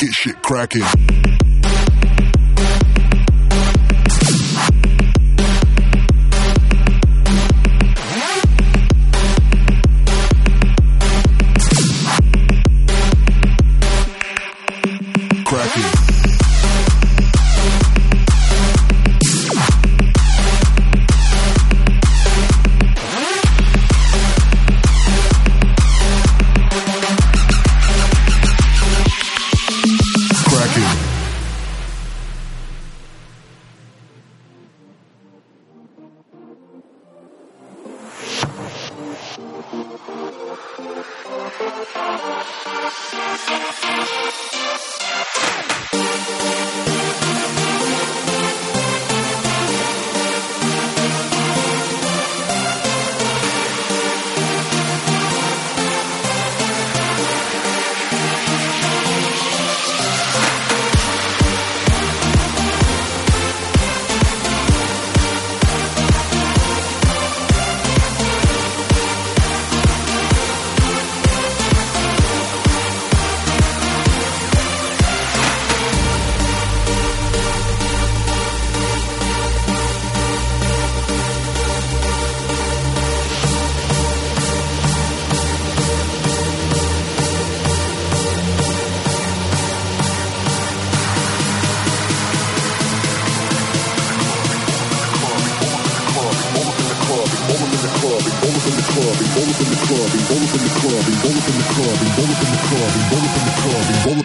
Get shit cracking.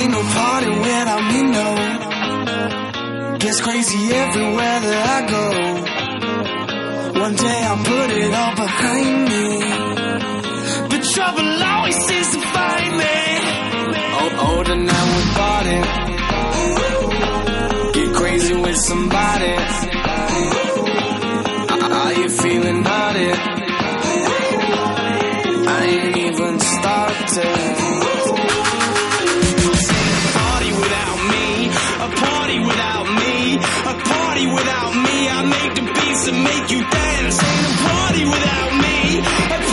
Ain't no party when I'm in no. Gets crazy everywhere that I go. One day I'll put it all behind me. But trouble always seems to find me. Oh, older now we're parting. Get crazy with somebody. Are you feeling about it? I ain't even started. without me. I make the beats and make you dance. Ain't a party without me.